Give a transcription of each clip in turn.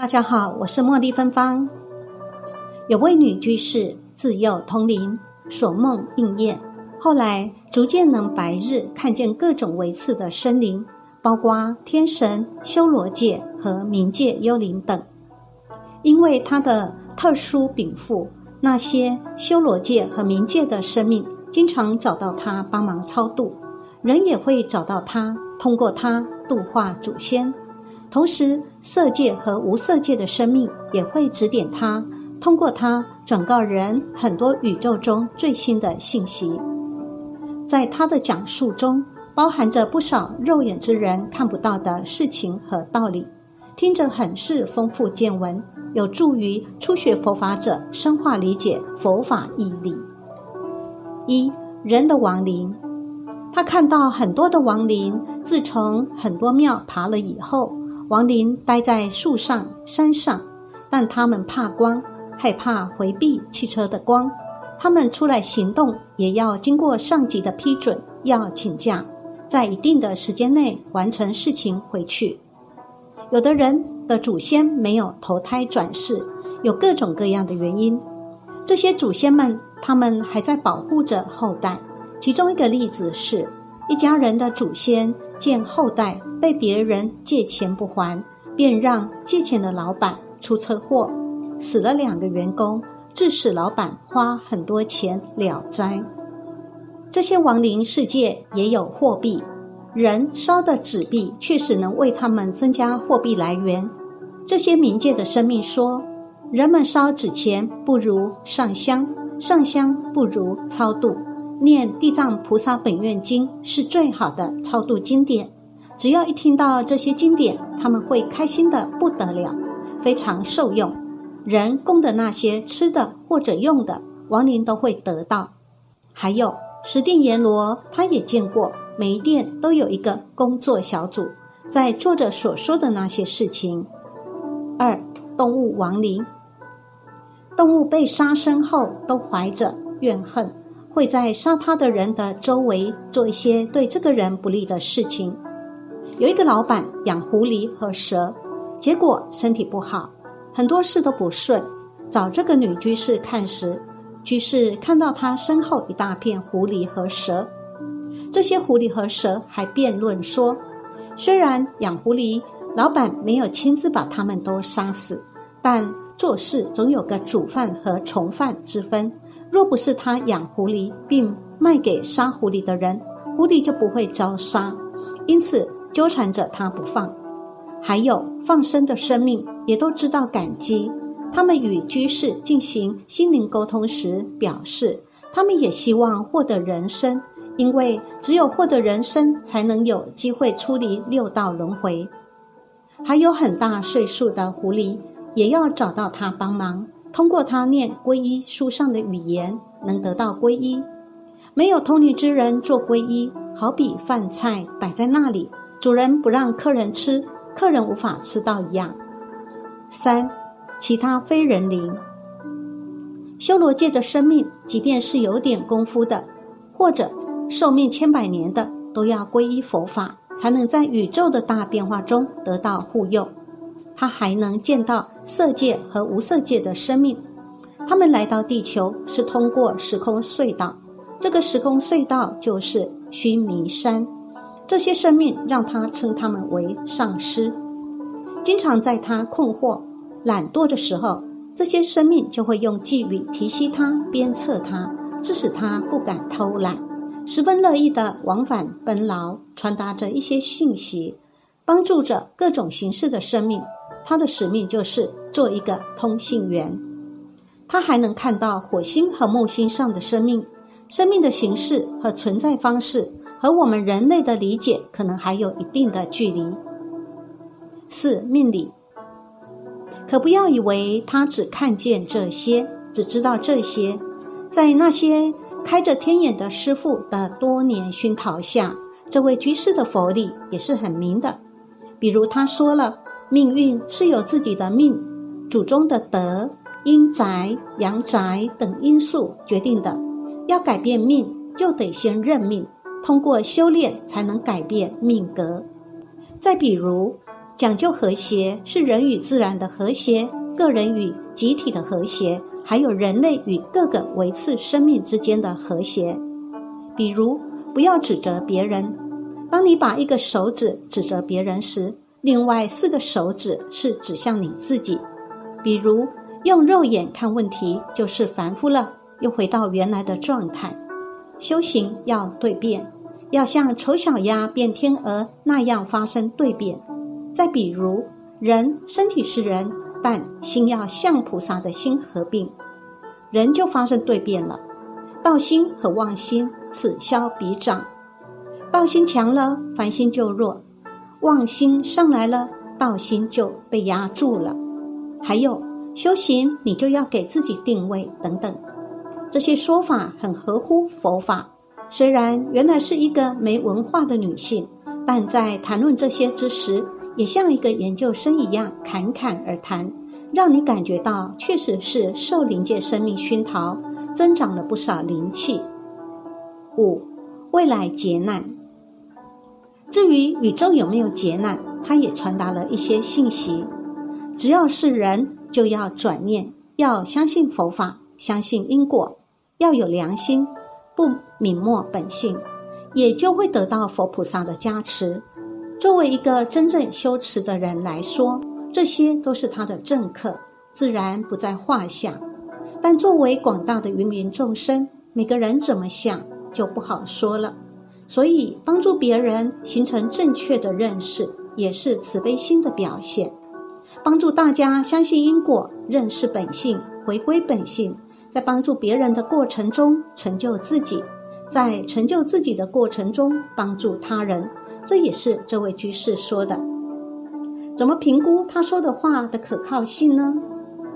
大家好，我是茉莉芬芳。有位女居士自幼通灵，所梦应验，后来逐渐能白日看见各种维次的生灵，包括天神、修罗界和冥界幽灵等。因为她的特殊禀赋，那些修罗界和冥界的生命经常找到她帮忙超度，人也会找到她，通过她度化祖先。同时，色界和无色界的生命也会指点他，通过他转告人很多宇宙中最新的信息。在他的讲述中，包含着不少肉眼之人看不到的事情和道理，听着很是丰富见闻，有助于初学佛法者深化理解佛法义理。一人的亡灵，他看到很多的亡灵，自从很多庙爬了以后。亡灵待在树上、山上，但他们怕光，害怕回避汽车的光。他们出来行动，也要经过上级的批准，要请假，在一定的时间内完成事情回去。有的人的祖先没有投胎转世，有各种各样的原因。这些祖先们，他们还在保护着后代。其中一个例子是，一家人的祖先。见后代被别人借钱不还，便让借钱的老板出车祸，死了两个员工，致使老板花很多钱了灾。这些亡灵世界也有货币，人烧的纸币确实能为他们增加货币来源。这些冥界的生命说，人们烧纸钱不如上香，上香不如超度。念地藏菩萨本愿经是最好的超度经典，只要一听到这些经典，他们会开心的不得了，非常受用。人供的那些吃的或者用的，亡灵都会得到。还有十殿阎罗，他也见过，每一殿都有一个工作小组，在做着所说的那些事情。二动物亡灵，动物被杀生后都怀着怨恨。会在杀他的人的周围做一些对这个人不利的事情。有一个老板养狐狸和蛇，结果身体不好，很多事都不顺。找这个女居士看时，居士看到他身后一大片狐狸和蛇。这些狐狸和蛇还辩论说，虽然养狐狸，老板没有亲自把他们都杀死，但做事总有个主犯和从犯之分。若不是他养狐狸并卖给杀狐狸的人，狐狸就不会遭杀，因此纠缠着他不放。还有放生的生命也都知道感激，他们与居士进行心灵沟通时表示，他们也希望获得人生，因为只有获得人生，才能有机会出离六道轮回。还有很大岁数的狐狸，也要找到他帮忙。通过他念皈依书上的语言，能得到皈依。没有通灵之人做皈依，好比饭菜摆在那里，主人不让客人吃，客人无法吃到一样。三，其他非人灵，修罗界的生命，即便是有点功夫的，或者寿命千百年的，都要皈依佛法，才能在宇宙的大变化中得到护佑。他还能见到色界和无色界的生命，他们来到地球是通过时空隧道，这个时空隧道就是须弥山。这些生命让他称他们为上师，经常在他困惑、懒惰的时候，这些生命就会用寄语提携他、鞭策他，致使他不敢偷懒，十分乐意的往返奔劳，传达着一些信息，帮助着各种形式的生命。他的使命就是做一个通信员。他还能看到火星和木星上的生命，生命的形式和存在方式和我们人类的理解可能还有一定的距离。四命理，可不要以为他只看见这些，只知道这些。在那些开着天眼的师傅的多年熏陶下，这位居士的佛理也是很明的。比如他说了。命运是由自己的命、祖宗的德、阴宅、阳宅等因素决定的。要改变命，就得先认命，通过修炼才能改变命格。再比如，讲究和谐是人与自然的和谐，个人与集体的和谐，还有人类与各个维次生命之间的和谐。比如，不要指责别人。当你把一个手指指责别人时，另外四个手指是指向你自己。比如，用肉眼看问题就是凡夫了，又回到原来的状态。修行要对变，要像丑小鸭变天鹅那样发生对变。再比如，人身体是人，但心要像菩萨的心合并，人就发生对变了。道心和妄心此消彼长，道心强了，凡心就弱；妄心上来了，道心就被压住了。还有修行，你就要给自己定位等等。这些说法很合乎佛法。虽然原来是一个没文化的女性，但在谈论这些之时，也像一个研究生一样侃侃而谈，让你感觉到确实是受灵界生命熏陶。增长了不少灵气。五，未来劫难。至于宇宙有没有劫难，他也传达了一些信息。只要是人，就要转念，要相信佛法，相信因果，要有良心，不泯没本性，也就会得到佛菩萨的加持。作为一个真正修持的人来说，这些都是他的正课，自然不在话下。但作为广大的芸芸众生，每个人怎么想就不好说了。所以，帮助别人形成正确的认识，也是慈悲心的表现。帮助大家相信因果，认识本性，回归本性，在帮助别人的过程中成就自己，在成就自己的过程中帮助他人，这也是这位居士说的。怎么评估他说的话的可靠性呢？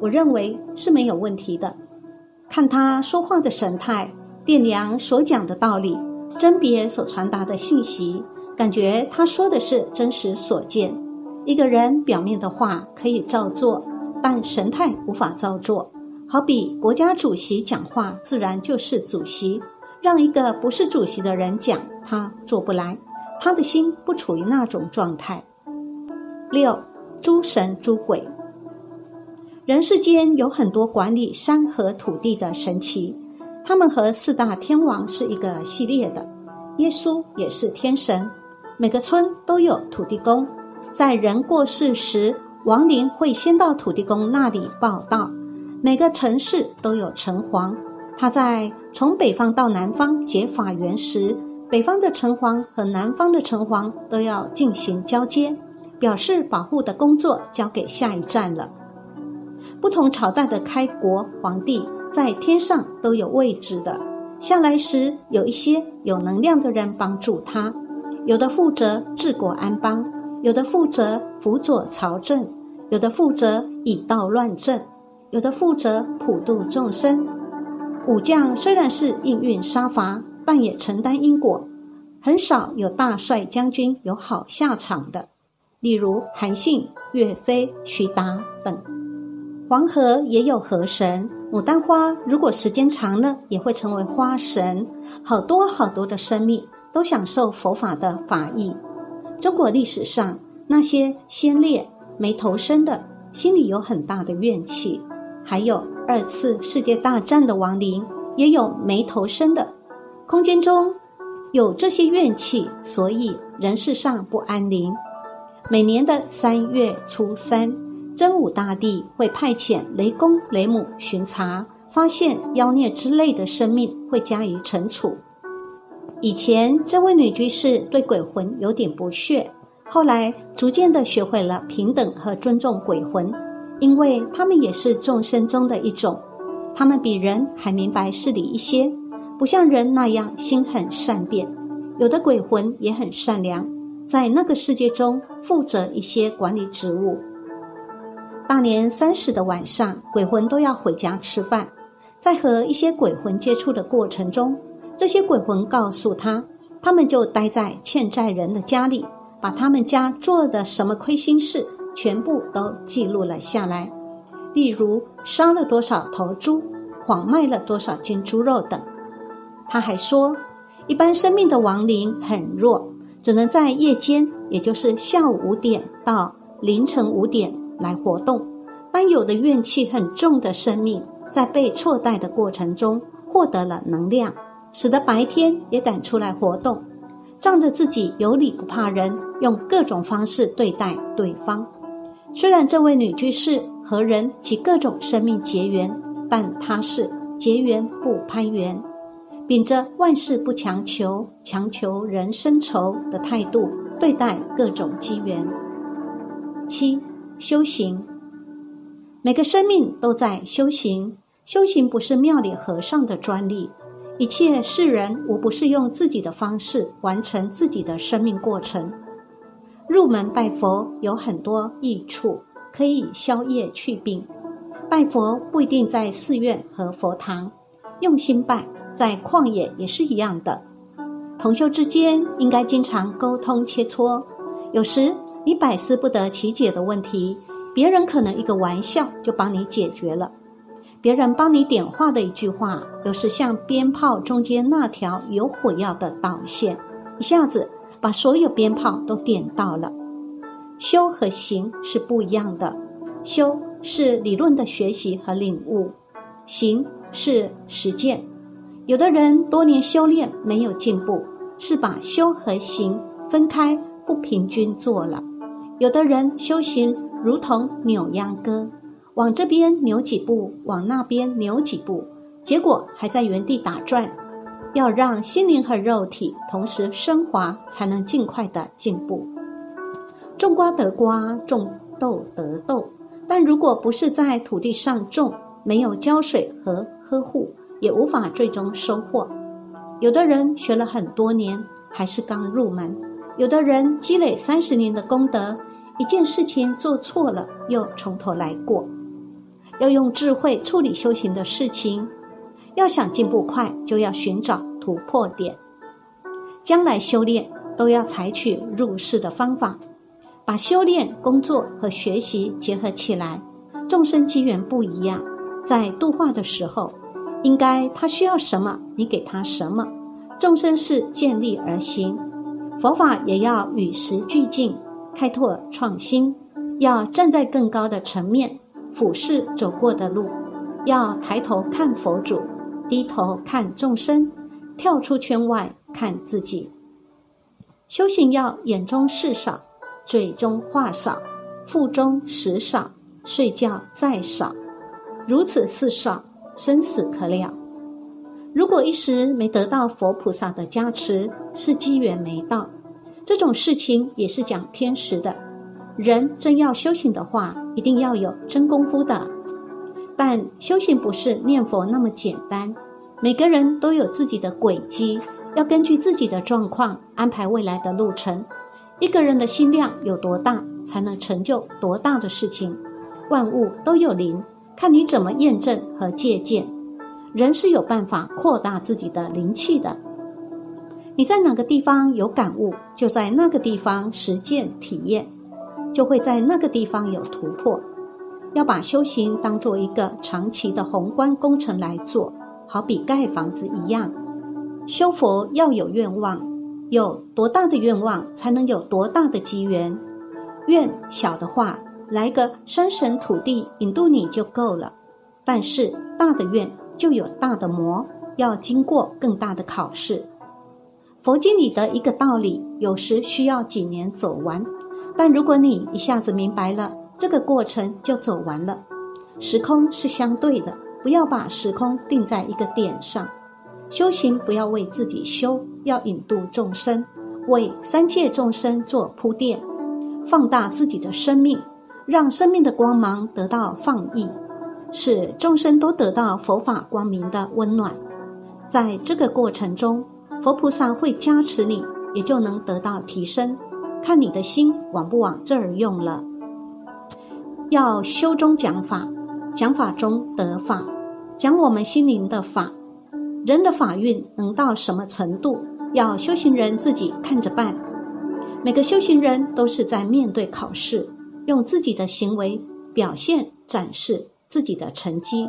我认为是没有问题的。看他说话的神态，掂量所讲的道理，甄别所传达的信息，感觉他说的是真实所见。一个人表面的话可以照做，但神态无法照做。好比国家主席讲话，自然就是主席；让一个不是主席的人讲，他做不来，他的心不处于那种状态。六，诸神诸鬼。人世间有很多管理山河土地的神奇，他们和四大天王是一个系列的。耶稣也是天神，每个村都有土地公，在人过世时，亡灵会先到土地公那里报道。每个城市都有城隍，他在从北方到南方结法缘时，北方的城隍和南方的城隍都要进行交接，表示保护的工作交给下一站了。不同朝代的开国皇帝在天上都有位置的，下来时有一些有能量的人帮助他，有的负责治国安邦，有的负责辅佐朝政，有的负责以道乱政，有的负责普度众生。武将虽然是应运杀伐，但也承担因果，很少有大帅将军有好下场的，例如韩信、岳飞、徐达等。黄河也有河神，牡丹花如果时间长了，也会成为花神。好多好多的生命都享受佛法的法益。中国历史上那些先烈没投生的，心里有很大的怨气；还有二次世界大战的亡灵，也有没投生的。空间中有这些怨气，所以人世上不安宁。每年的三月初三。真武大帝会派遣雷公、雷母巡查，发现妖孽之类的生命，会加以惩处。以前这位女居士对鬼魂有点不屑，后来逐渐的学会了平等和尊重鬼魂，因为他们也是众生中的一种，他们比人还明白事理一些，不像人那样心狠善变。有的鬼魂也很善良，在那个世界中负责一些管理职务。大年三十的晚上，鬼魂都要回家吃饭。在和一些鬼魂接触的过程中，这些鬼魂告诉他，他们就待在欠债人的家里，把他们家做的什么亏心事全部都记录了下来，例如杀了多少头猪，谎卖了多少斤猪肉等。他还说，一般生命的亡灵很弱，只能在夜间，也就是下午五点到。凌晨五点来活动，但有的怨气很重的生命，在被错待的过程中获得了能量，使得白天也敢出来活动，仗着自己有理不怕人，用各种方式对待对方。虽然这位女居士和人及各种生命结缘，但她是结缘不攀缘，秉着万事不强求、强求人生愁的态度对待各种机缘。七修行，每个生命都在修行。修行不是庙里和尚的专利，一切世人无不是用自己的方式完成自己的生命过程。入门拜佛有很多益处，可以消业去病。拜佛不一定在寺院和佛堂，用心拜，在旷野也是一样的。同修之间应该经常沟通切磋，有时。你百思不得其解的问题，别人可能一个玩笑就帮你解决了；别人帮你点化的一句话，有时像鞭炮中间那条有火药的导线，一下子把所有鞭炮都点到了。修和行是不一样的，修是理论的学习和领悟，行是实践。有的人多年修炼没有进步，是把修和行分开，不平均做了。有的人修行如同扭秧歌，往这边扭几步，往那边扭几步，结果还在原地打转。要让心灵和肉体同时升华，才能尽快的进步。种瓜得瓜，种豆得豆，但如果不是在土地上种，没有浇水和呵护，也无法最终收获。有的人学了很多年，还是刚入门。有的人积累三十年的功德，一件事情做错了又从头来过，要用智慧处理修行的事情。要想进步快，就要寻找突破点。将来修炼都要采取入世的方法，把修炼、工作和学习结合起来。众生机缘不一样，在度化的时候，应该他需要什么，你给他什么。众生是见利而行。佛法也要与时俱进，开拓创新，要站在更高的层面俯视走过的路，要抬头看佛祖，低头看众生，跳出圈外看自己。修行要眼中事少，嘴中话少，腹中食少，睡觉再少，如此四少，生死可了。如果一时没得到佛菩萨的加持，是机缘没到。这种事情也是讲天时的。人真要修行的话，一定要有真功夫的。但修行不是念佛那么简单，每个人都有自己的轨迹，要根据自己的状况安排未来的路程。一个人的心量有多大，才能成就多大的事情。万物都有灵，看你怎么验证和借鉴。人是有办法扩大自己的灵气的。你在哪个地方有感悟，就在那个地方实践体验，就会在那个地方有突破。要把修行当做一个长期的宏观工程来做，好比盖房子一样。修佛要有愿望，有多大的愿望，才能有多大的机缘。愿小的话，来个山神土地引渡你就够了。但是大的愿。就有大的魔，要经过更大的考试。佛经里的一个道理，有时需要几年走完，但如果你一下子明白了，这个过程就走完了。时空是相对的，不要把时空定在一个点上。修行不要为自己修，要引渡众生，为三界众生做铺垫，放大自己的生命，让生命的光芒得到放逸。使众生都得到佛法光明的温暖，在这个过程中，佛菩萨会加持你，也就能得到提升。看你的心往不往这儿用了。要修中讲法，讲法中得法，讲我们心灵的法。人的法运能到什么程度，要修行人自己看着办。每个修行人都是在面对考试，用自己的行为表现展示。自己的成绩。